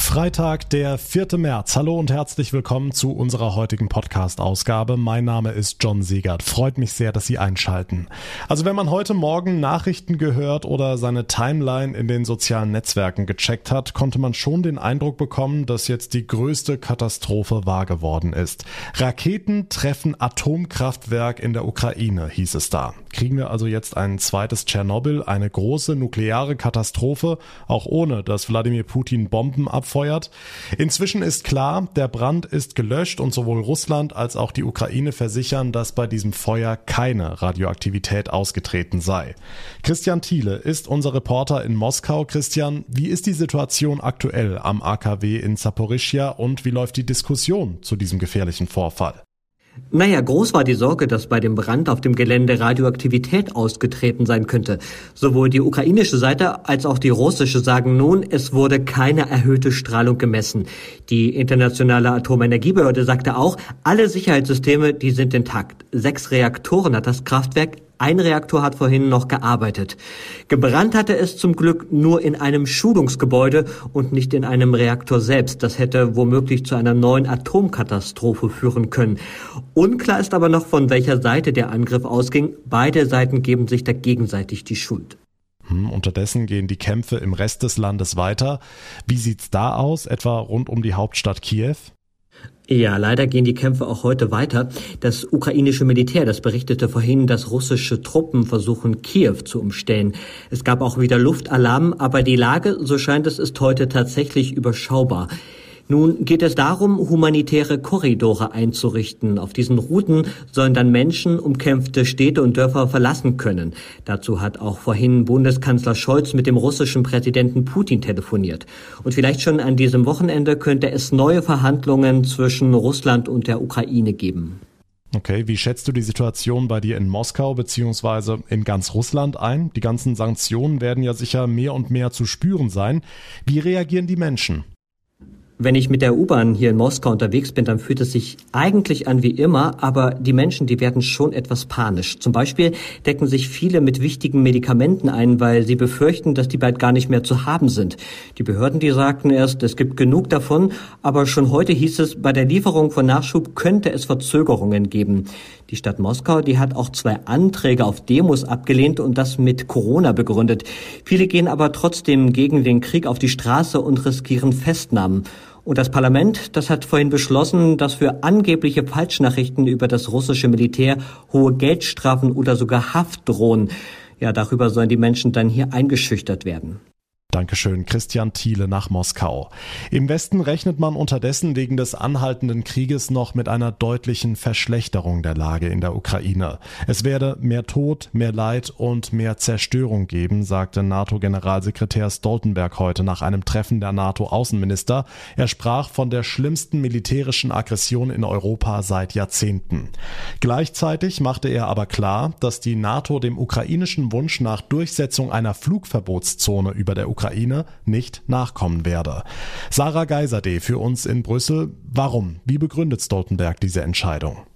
Freitag, der 4. März. Hallo und herzlich willkommen zu unserer heutigen Podcast-Ausgabe. Mein Name ist John Siegert. Freut mich sehr, dass Sie einschalten. Also wenn man heute Morgen Nachrichten gehört oder seine Timeline in den sozialen Netzwerken gecheckt hat, konnte man schon den Eindruck bekommen, dass jetzt die größte Katastrophe wahr geworden ist. Raketen treffen Atomkraftwerk in der Ukraine, hieß es da. Kriegen wir also jetzt ein zweites Tschernobyl, eine große nukleare Katastrophe, auch ohne dass Wladimir Putin Bomben abfeuert? Abfeuert. Inzwischen ist klar, der Brand ist gelöscht und sowohl Russland als auch die Ukraine versichern, dass bei diesem Feuer keine Radioaktivität ausgetreten sei. Christian Thiele ist unser Reporter in Moskau. Christian, wie ist die Situation aktuell am AKW in Zaporischia und wie läuft die Diskussion zu diesem gefährlichen Vorfall? Naja, groß war die Sorge, dass bei dem Brand auf dem Gelände Radioaktivität ausgetreten sein könnte. Sowohl die ukrainische Seite als auch die russische sagen nun, es wurde keine erhöhte Strahlung gemessen. Die internationale Atomenergiebehörde sagte auch, alle Sicherheitssysteme, die sind intakt. Sechs Reaktoren hat das Kraftwerk ein Reaktor hat vorhin noch gearbeitet. Gebrannt hatte es zum Glück nur in einem Schulungsgebäude und nicht in einem Reaktor selbst. Das hätte womöglich zu einer neuen Atomkatastrophe führen können. Unklar ist aber noch, von welcher Seite der Angriff ausging. Beide Seiten geben sich da gegenseitig die Schuld. Hm, unterdessen gehen die Kämpfe im Rest des Landes weiter. Wie sieht's da aus, etwa rund um die Hauptstadt Kiew? Ja, leider gehen die Kämpfe auch heute weiter. Das ukrainische Militär, das berichtete vorhin, dass russische Truppen versuchen, Kiew zu umstellen. Es gab auch wieder Luftalarm, aber die Lage, so scheint es, ist heute tatsächlich überschaubar. Nun geht es darum, humanitäre Korridore einzurichten. Auf diesen Routen sollen dann Menschen umkämpfte Städte und Dörfer verlassen können. Dazu hat auch vorhin Bundeskanzler Scholz mit dem russischen Präsidenten Putin telefoniert. Und vielleicht schon an diesem Wochenende könnte es neue Verhandlungen zwischen Russland und der Ukraine geben. Okay, wie schätzt du die Situation bei dir in Moskau beziehungsweise in ganz Russland ein? Die ganzen Sanktionen werden ja sicher mehr und mehr zu spüren sein. Wie reagieren die Menschen? Wenn ich mit der U-Bahn hier in Moskau unterwegs bin, dann fühlt es sich eigentlich an wie immer, aber die Menschen, die werden schon etwas panisch. Zum Beispiel decken sich viele mit wichtigen Medikamenten ein, weil sie befürchten, dass die bald gar nicht mehr zu haben sind. Die Behörden, die sagten erst, es gibt genug davon, aber schon heute hieß es, bei der Lieferung von Nachschub könnte es Verzögerungen geben. Die Stadt Moskau, die hat auch zwei Anträge auf Demos abgelehnt und das mit Corona begründet. Viele gehen aber trotzdem gegen den Krieg auf die Straße und riskieren Festnahmen. Und das Parlament, das hat vorhin beschlossen, dass für angebliche Falschnachrichten über das russische Militär hohe Geldstrafen oder sogar Haft drohen. Ja, darüber sollen die Menschen dann hier eingeschüchtert werden. Dankeschön, Christian Thiele nach Moskau. Im Westen rechnet man unterdessen wegen des anhaltenden Krieges noch mit einer deutlichen Verschlechterung der Lage in der Ukraine. Es werde mehr Tod, mehr Leid und mehr Zerstörung geben, sagte NATO-Generalsekretär Stoltenberg heute nach einem Treffen der NATO-Außenminister. Er sprach von der schlimmsten militärischen Aggression in Europa seit Jahrzehnten. Gleichzeitig machte er aber klar, dass die NATO dem ukrainischen Wunsch nach Durchsetzung einer Flugverbotszone über der Ukraine nicht nachkommen werde. Sarah Geiserde für uns in Brüssel. Warum? Wie begründet Stoltenberg diese Entscheidung?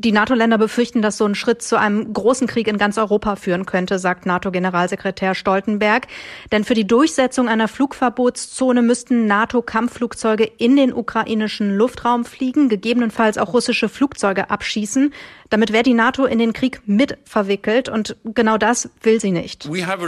Die NATO-Länder befürchten, dass so ein Schritt zu einem großen Krieg in ganz Europa führen könnte, sagt NATO-Generalsekretär Stoltenberg. Denn für die Durchsetzung einer Flugverbotszone müssten NATO-Kampfflugzeuge in den ukrainischen Luftraum fliegen, gegebenenfalls auch russische Flugzeuge abschießen. Damit wäre die NATO in den Krieg mit verwickelt und genau das will sie nicht. Wir haben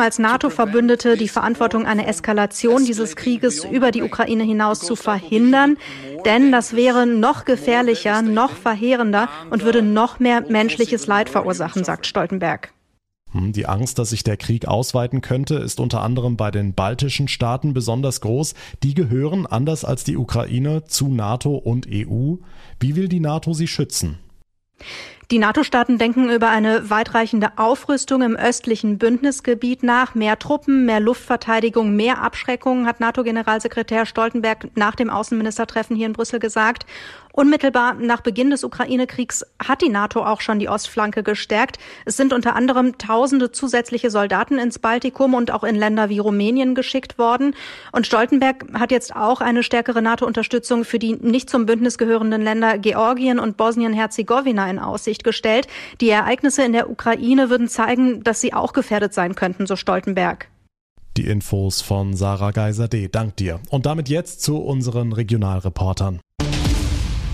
als NATO-Verbündete die Verantwortung, eine Eskalation dieses Krieges über die Ukraine hinaus zu verhindern, denn das wäre noch gefährlicher, noch verheerender und würde noch mehr menschliches Leid verursachen, sagt Stoltenberg. Hm, die Angst, dass sich der Krieg ausweiten könnte, ist unter anderem bei den baltischen Staaten besonders groß. Die gehören, anders als die Ukraine, zu NATO und EU. Wie will die NATO sie schützen? Die NATO-Staaten denken über eine weitreichende Aufrüstung im östlichen Bündnisgebiet nach. Mehr Truppen, mehr Luftverteidigung, mehr Abschreckung, hat NATO-Generalsekretär Stoltenberg nach dem Außenministertreffen hier in Brüssel gesagt. Unmittelbar nach Beginn des Ukraine-Kriegs hat die NATO auch schon die Ostflanke gestärkt. Es sind unter anderem tausende zusätzliche Soldaten ins Baltikum und auch in Länder wie Rumänien geschickt worden. Und Stoltenberg hat jetzt auch eine stärkere NATO-Unterstützung für die nicht zum Bündnis gehörenden Länder Georgien und Bosnien-Herzegowina in Aussicht Aussicht gestellt. Die Ereignisse in der Ukraine würden zeigen, dass sie auch gefährdet sein könnten, so Stoltenberg. Die Infos von Sarah Geiser-D. Dank dir. Und damit jetzt zu unseren Regionalreportern.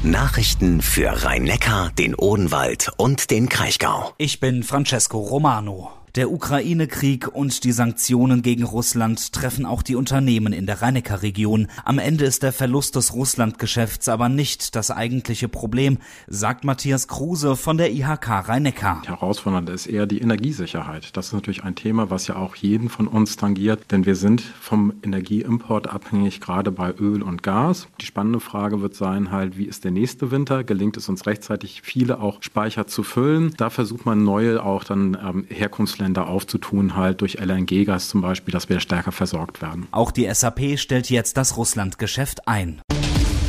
Nachrichten für Rhein-Neckar, den Odenwald und den Kraichgau. Ich bin Francesco Romano. Der Ukraine-Krieg und die Sanktionen gegen Russland treffen auch die Unternehmen in der rhein region Am Ende ist der Verlust des Russland-Geschäfts aber nicht das eigentliche Problem, sagt Matthias Kruse von der IHK rhein Herausfordernd ist eher die Energiesicherheit. Das ist natürlich ein Thema, was ja auch jeden von uns tangiert, denn wir sind vom Energieimport abhängig, gerade bei Öl und Gas. Die spannende Frage wird sein halt, wie ist der nächste Winter? Gelingt es uns rechtzeitig, viele auch Speicher zu füllen? Da versucht man neue auch dann ähm, Herkunfts Bundesländer aufzutun, halt durch LNG-Gas zum Beispiel, dass wir stärker versorgt werden. Auch die SAP stellt jetzt das Russlandgeschäft ein.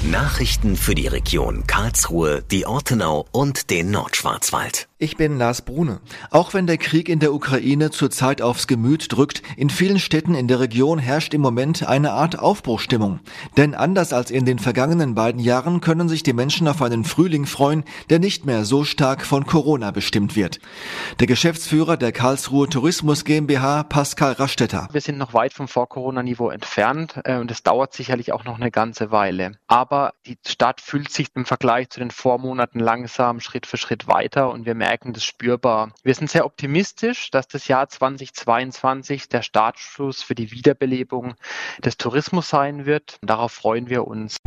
Nachrichten für die Region Karlsruhe, die Ortenau und den Nordschwarzwald. Ich bin Lars Brune. Auch wenn der Krieg in der Ukraine zurzeit aufs Gemüt drückt, in vielen Städten in der Region herrscht im Moment eine Art Aufbruchstimmung. Denn anders als in den vergangenen beiden Jahren können sich die Menschen auf einen Frühling freuen, der nicht mehr so stark von Corona bestimmt wird. Der Geschäftsführer der Karlsruhe Tourismus GmbH, Pascal Rastetter. Wir sind noch weit vom Vor-Corona-Niveau entfernt äh, und es dauert sicherlich auch noch eine ganze Weile. Aber die Stadt fühlt sich im Vergleich zu den Vormonaten langsam Schritt für Schritt weiter und wir merken, merken das spürbar. Wir sind sehr optimistisch, dass das Jahr 2022 der Startschuss für die Wiederbelebung des Tourismus sein wird. Darauf freuen wir uns.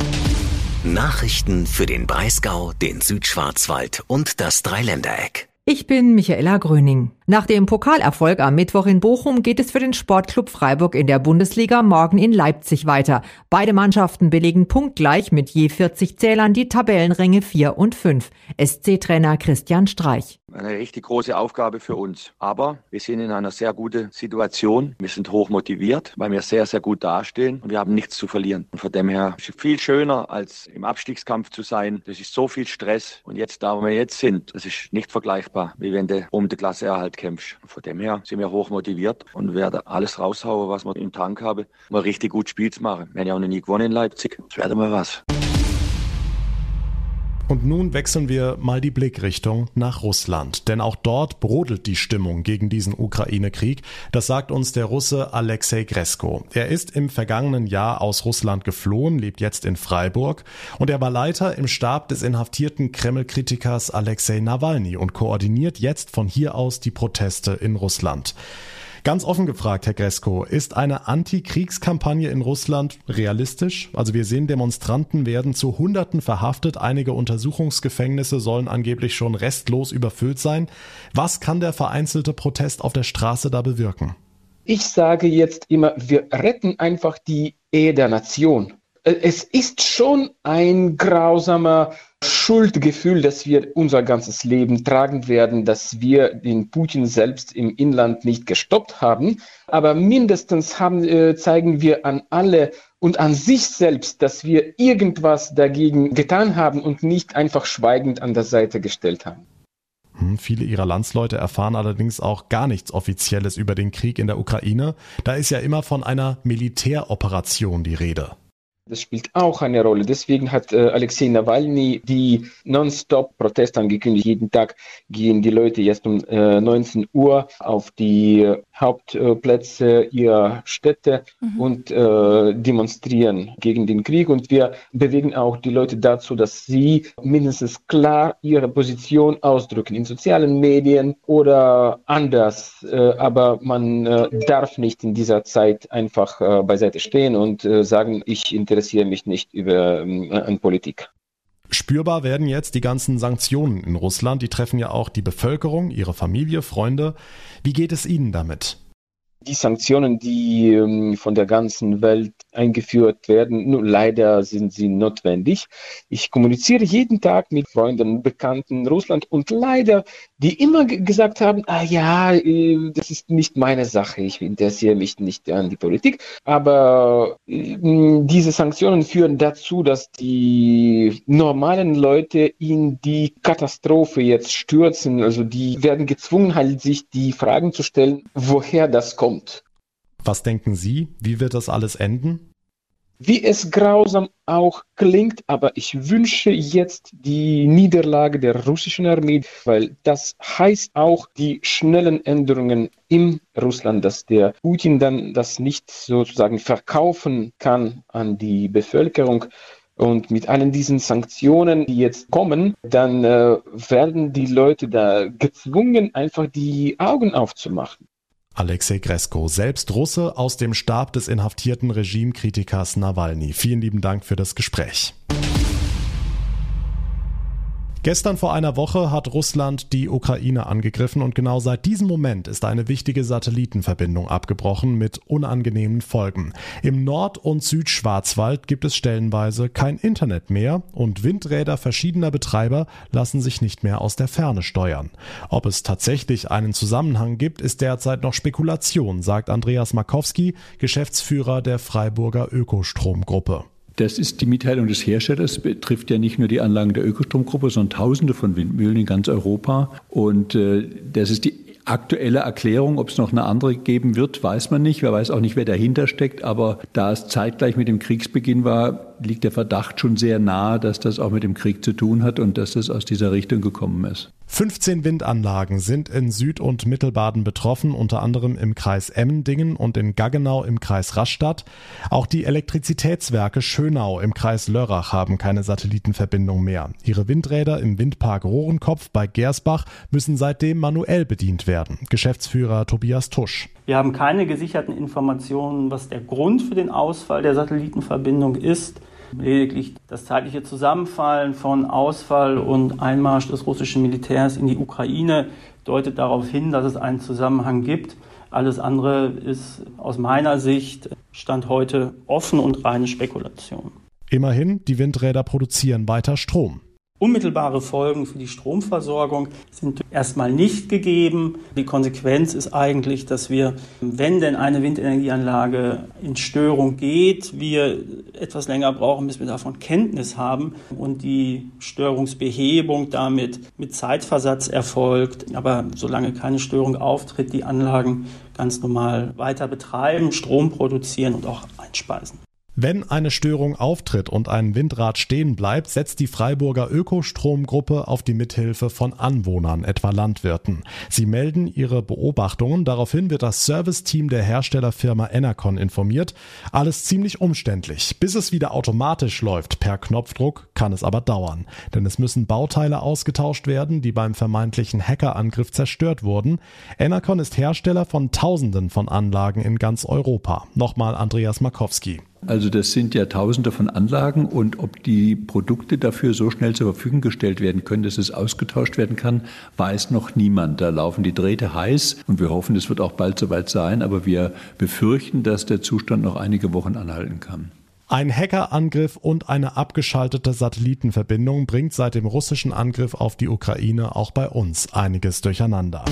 Nachrichten für den Breisgau, den Südschwarzwald und das Dreiländereck. Ich bin Michaela Gröning. Nach dem Pokalerfolg am Mittwoch in Bochum geht es für den Sportclub Freiburg in der Bundesliga morgen in Leipzig weiter. Beide Mannschaften belegen punktgleich mit je 40 Zählern die Tabellenränge 4 und 5. SC-Trainer Christian Streich. Eine richtig große Aufgabe für uns. Aber wir sind in einer sehr guten Situation. Wir sind hoch motiviert, weil wir sehr, sehr gut dastehen und wir haben nichts zu verlieren. Und von dem her ist es viel schöner, als im Abstiegskampf zu sein. Das ist so viel Stress. Und jetzt, da wo wir jetzt sind, das ist nicht vergleichbar, wie wenn du um die Klasse erhalt Kämpfst. Von dem her sind wir hoch motiviert und werden alles raushauen, was wir im Tank haben, ein richtig gutes Spiel zu machen. Wir haben ja auch noch nie gewonnen in Leipzig. Das wäre mal was. Und nun wechseln wir mal die Blickrichtung nach Russland, denn auch dort brodelt die Stimmung gegen diesen Ukraine-Krieg. Das sagt uns der Russe Alexei Gresko. Er ist im vergangenen Jahr aus Russland geflohen, lebt jetzt in Freiburg und er war Leiter im Stab des inhaftierten Kreml-Kritikers Alexei Nawalny und koordiniert jetzt von hier aus die Proteste in Russland. Ganz offen gefragt, Herr Gresko, ist eine Antikriegskampagne in Russland realistisch? Also wir sehen, Demonstranten werden zu Hunderten verhaftet, einige Untersuchungsgefängnisse sollen angeblich schon restlos überfüllt sein. Was kann der vereinzelte Protest auf der Straße da bewirken? Ich sage jetzt immer, wir retten einfach die Ehe der Nation. Äh, es ist schon ein grausamer Schuldgefühl, dass wir unser ganzes Leben tragen werden, dass wir den Putin selbst im Inland nicht gestoppt haben. Aber mindestens haben, äh, zeigen wir an alle und an sich selbst, dass wir irgendwas dagegen getan haben und nicht einfach schweigend an der Seite gestellt haben. Hm, viele ihrer Landsleute erfahren allerdings auch gar nichts Offizielles über den Krieg in der Ukraine. Da ist ja immer von einer Militäroperation die Rede. Das spielt auch eine Rolle. Deswegen hat äh, Alexei Nawalny die Non-Stop-Proteste angekündigt. Jeden Tag gehen die Leute jetzt um äh, 19 Uhr auf die Hauptplätze ihrer Städte mhm. und äh, demonstrieren gegen den Krieg. Und wir bewegen auch die Leute dazu, dass sie mindestens klar ihre Position ausdrücken in sozialen Medien oder anders. Äh, aber man äh, darf nicht in dieser Zeit einfach äh, beiseite stehen und äh, sagen, ich interessiere mich nicht über äh, an Politik. Spürbar werden jetzt die ganzen Sanktionen in Russland. Die treffen ja auch die Bevölkerung, ihre Familie, Freunde. Wie geht es Ihnen damit? Die Sanktionen, die ähm, von der ganzen Welt eingeführt werden, nur leider sind sie notwendig. Ich kommuniziere jeden Tag mit Freunden, Bekannten in Russland und leider, die immer gesagt haben, ah ja, äh, das ist nicht meine Sache, ich interessiere mich nicht an die Politik. Aber äh, diese Sanktionen führen dazu, dass die normalen Leute in die Katastrophe jetzt stürzen. Also die werden gezwungen, halt sich die Fragen zu stellen, woher das kommt. Was denken Sie? Wie wird das alles enden? wie es grausam auch klingt, aber ich wünsche jetzt die Niederlage der russischen Armee, weil das heißt auch die schnellen Änderungen im Russland, dass der Putin dann das nicht sozusagen verkaufen kann an die Bevölkerung. Und mit allen diesen Sanktionen, die jetzt kommen, dann äh, werden die Leute da gezwungen, einfach die Augen aufzumachen. Alexei Gresko, selbst Russe aus dem Stab des inhaftierten Regimekritikers Nawalny. Vielen lieben Dank für das Gespräch. Gestern vor einer Woche hat Russland die Ukraine angegriffen und genau seit diesem Moment ist eine wichtige Satellitenverbindung abgebrochen mit unangenehmen Folgen. Im Nord- und Südschwarzwald gibt es stellenweise kein Internet mehr und Windräder verschiedener Betreiber lassen sich nicht mehr aus der Ferne steuern. Ob es tatsächlich einen Zusammenhang gibt, ist derzeit noch Spekulation, sagt Andreas Markowski, Geschäftsführer der Freiburger Ökostromgruppe. Das ist die Mitteilung des Herstellers, betrifft ja nicht nur die Anlagen der Ökostromgruppe, sondern Tausende von Windmühlen in ganz Europa. Und äh, das ist die aktuelle Erklärung. Ob es noch eine andere geben wird, weiß man nicht. Wer weiß auch nicht, wer dahinter steckt. Aber da es zeitgleich mit dem Kriegsbeginn war, liegt der Verdacht schon sehr nahe, dass das auch mit dem Krieg zu tun hat und dass das aus dieser Richtung gekommen ist. 15 Windanlagen sind in Süd- und Mittelbaden betroffen, unter anderem im Kreis Emmendingen und in Gaggenau im Kreis Rastatt. Auch die Elektrizitätswerke Schönau im Kreis Lörrach haben keine Satellitenverbindung mehr. Ihre Windräder im Windpark Rohrenkopf bei Gersbach müssen seitdem manuell bedient werden. Geschäftsführer Tobias Tusch. Wir haben keine gesicherten Informationen, was der Grund für den Ausfall der Satellitenverbindung ist. Lediglich das zeitliche Zusammenfallen von Ausfall und Einmarsch des russischen Militärs in die Ukraine deutet darauf hin, dass es einen Zusammenhang gibt. Alles andere ist aus meiner Sicht Stand heute offen und reine Spekulation. Immerhin, die Windräder produzieren weiter Strom. Unmittelbare Folgen für die Stromversorgung sind erstmal nicht gegeben. Die Konsequenz ist eigentlich, dass wir, wenn denn eine Windenergieanlage in Störung geht, wir etwas länger brauchen, bis wir davon Kenntnis haben und die Störungsbehebung damit mit Zeitversatz erfolgt. Aber solange keine Störung auftritt, die Anlagen ganz normal weiter betreiben, Strom produzieren und auch einspeisen. Wenn eine Störung auftritt und ein Windrad stehen bleibt, setzt die Freiburger Ökostromgruppe auf die Mithilfe von Anwohnern, etwa Landwirten. Sie melden ihre Beobachtungen, daraufhin wird das Serviceteam der Herstellerfirma Enercon informiert. Alles ziemlich umständlich. Bis es wieder automatisch läuft per Knopfdruck, kann es aber dauern. Denn es müssen Bauteile ausgetauscht werden, die beim vermeintlichen Hackerangriff zerstört wurden. Enercon ist Hersteller von Tausenden von Anlagen in ganz Europa. Nochmal Andreas Markowski. Also das sind ja tausende von Anlagen und ob die Produkte dafür so schnell zur Verfügung gestellt werden können, dass es ausgetauscht werden kann, weiß noch niemand. Da laufen die Drähte heiß und wir hoffen, es wird auch bald soweit sein, aber wir befürchten, dass der Zustand noch einige Wochen anhalten kann. Ein Hackerangriff und eine abgeschaltete Satellitenverbindung bringt seit dem russischen Angriff auf die Ukraine auch bei uns einiges durcheinander.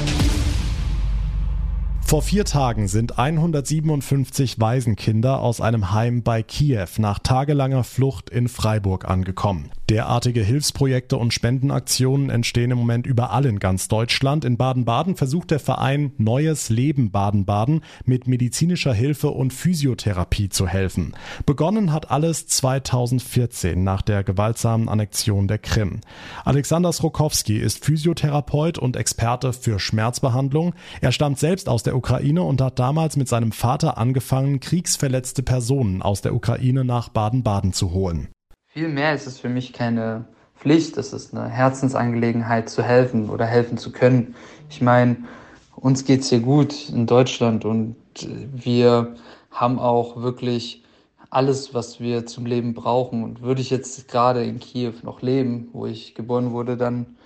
Vor vier Tagen sind 157 Waisenkinder aus einem Heim bei Kiew nach tagelanger Flucht in Freiburg angekommen. Derartige Hilfsprojekte und Spendenaktionen entstehen im Moment überall in ganz Deutschland. In Baden-Baden versucht der Verein Neues Leben Baden-Baden mit medizinischer Hilfe und Physiotherapie zu helfen. Begonnen hat alles 2014 nach der gewaltsamen Annexion der Krim. Alexander Srokowski ist Physiotherapeut und Experte für Schmerzbehandlung. Er stammt selbst aus der Ukraine und hat damals mit seinem Vater angefangen, kriegsverletzte Personen aus der Ukraine nach Baden-Baden zu holen. Vielmehr ist es für mich keine Pflicht, es ist eine Herzensangelegenheit zu helfen oder helfen zu können. Ich meine, uns geht es hier gut in Deutschland und wir haben auch wirklich alles, was wir zum Leben brauchen. Und würde ich jetzt gerade in Kiew noch leben, wo ich geboren wurde, dann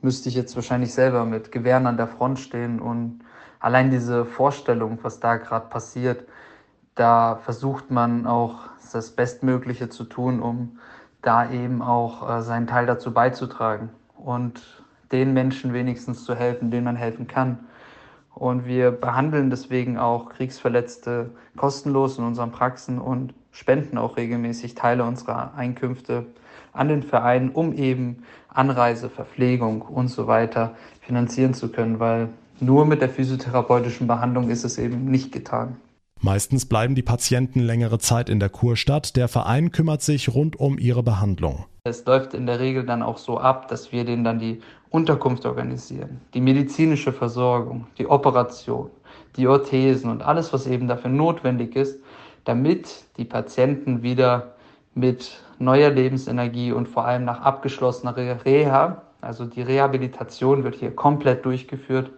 müsste ich jetzt wahrscheinlich selber mit Gewehren an der Front stehen. Und allein diese Vorstellung, was da gerade passiert, da versucht man auch das Bestmögliche zu tun, um da eben auch äh, seinen Teil dazu beizutragen und den Menschen wenigstens zu helfen, denen man helfen kann. Und wir behandeln deswegen auch Kriegsverletzte kostenlos in unseren Praxen und spenden auch regelmäßig Teile unserer Einkünfte an den Verein, um eben Anreise, Verpflegung und so weiter finanzieren zu können, weil nur mit der physiotherapeutischen Behandlung ist es eben nicht getan. Meistens bleiben die Patienten längere Zeit in der Kurstadt. Der Verein kümmert sich rund um ihre Behandlung. Es läuft in der Regel dann auch so ab, dass wir denen dann die Unterkunft organisieren, die medizinische Versorgung, die Operation, die Orthesen und alles, was eben dafür notwendig ist, damit die Patienten wieder mit neuer Lebensenergie und vor allem nach abgeschlossener Reha, also die Rehabilitation wird hier komplett durchgeführt,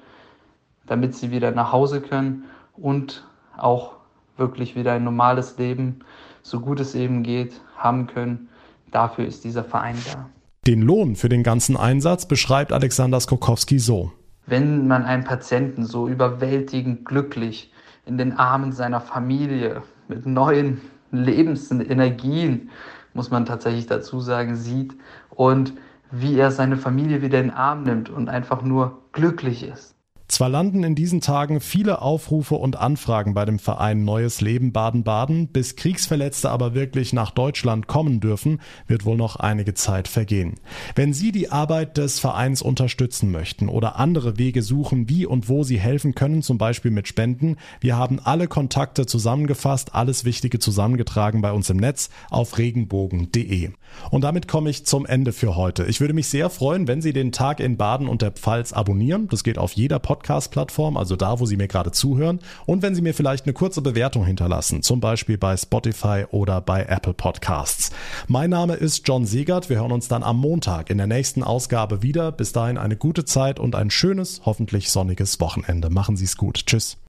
damit sie wieder nach Hause können und auch wirklich wieder ein normales Leben, so gut es eben geht, haben können Dafür ist dieser Verein da. Den Lohn für den ganzen Einsatz beschreibt Alexander Skokowski so. Wenn man einen Patienten so überwältigend glücklich in den Armen seiner Familie mit neuen Lebensenergien, muss man tatsächlich dazu sagen, sieht und wie er seine Familie wieder in den Arm nimmt und einfach nur glücklich ist, zwar landen in diesen Tagen viele Aufrufe und Anfragen bei dem Verein Neues Leben Baden-Baden, bis Kriegsverletzte aber wirklich nach Deutschland kommen dürfen, wird wohl noch einige Zeit vergehen. Wenn Sie die Arbeit des Vereins unterstützen möchten oder andere Wege suchen, wie und wo Sie helfen können, zum Beispiel mit Spenden, wir haben alle Kontakte zusammengefasst, alles Wichtige zusammengetragen bei uns im Netz auf regenbogen.de. Und damit komme ich zum Ende für heute. Ich würde mich sehr freuen, wenn Sie den Tag in Baden und der Pfalz abonnieren. Das geht auf jeder Podcast Podcast-Plattform, also da, wo Sie mir gerade zuhören. Und wenn Sie mir vielleicht eine kurze Bewertung hinterlassen, zum Beispiel bei Spotify oder bei Apple Podcasts. Mein Name ist John Siegert. Wir hören uns dann am Montag in der nächsten Ausgabe wieder. Bis dahin eine gute Zeit und ein schönes, hoffentlich sonniges Wochenende. Machen Sie es gut. Tschüss.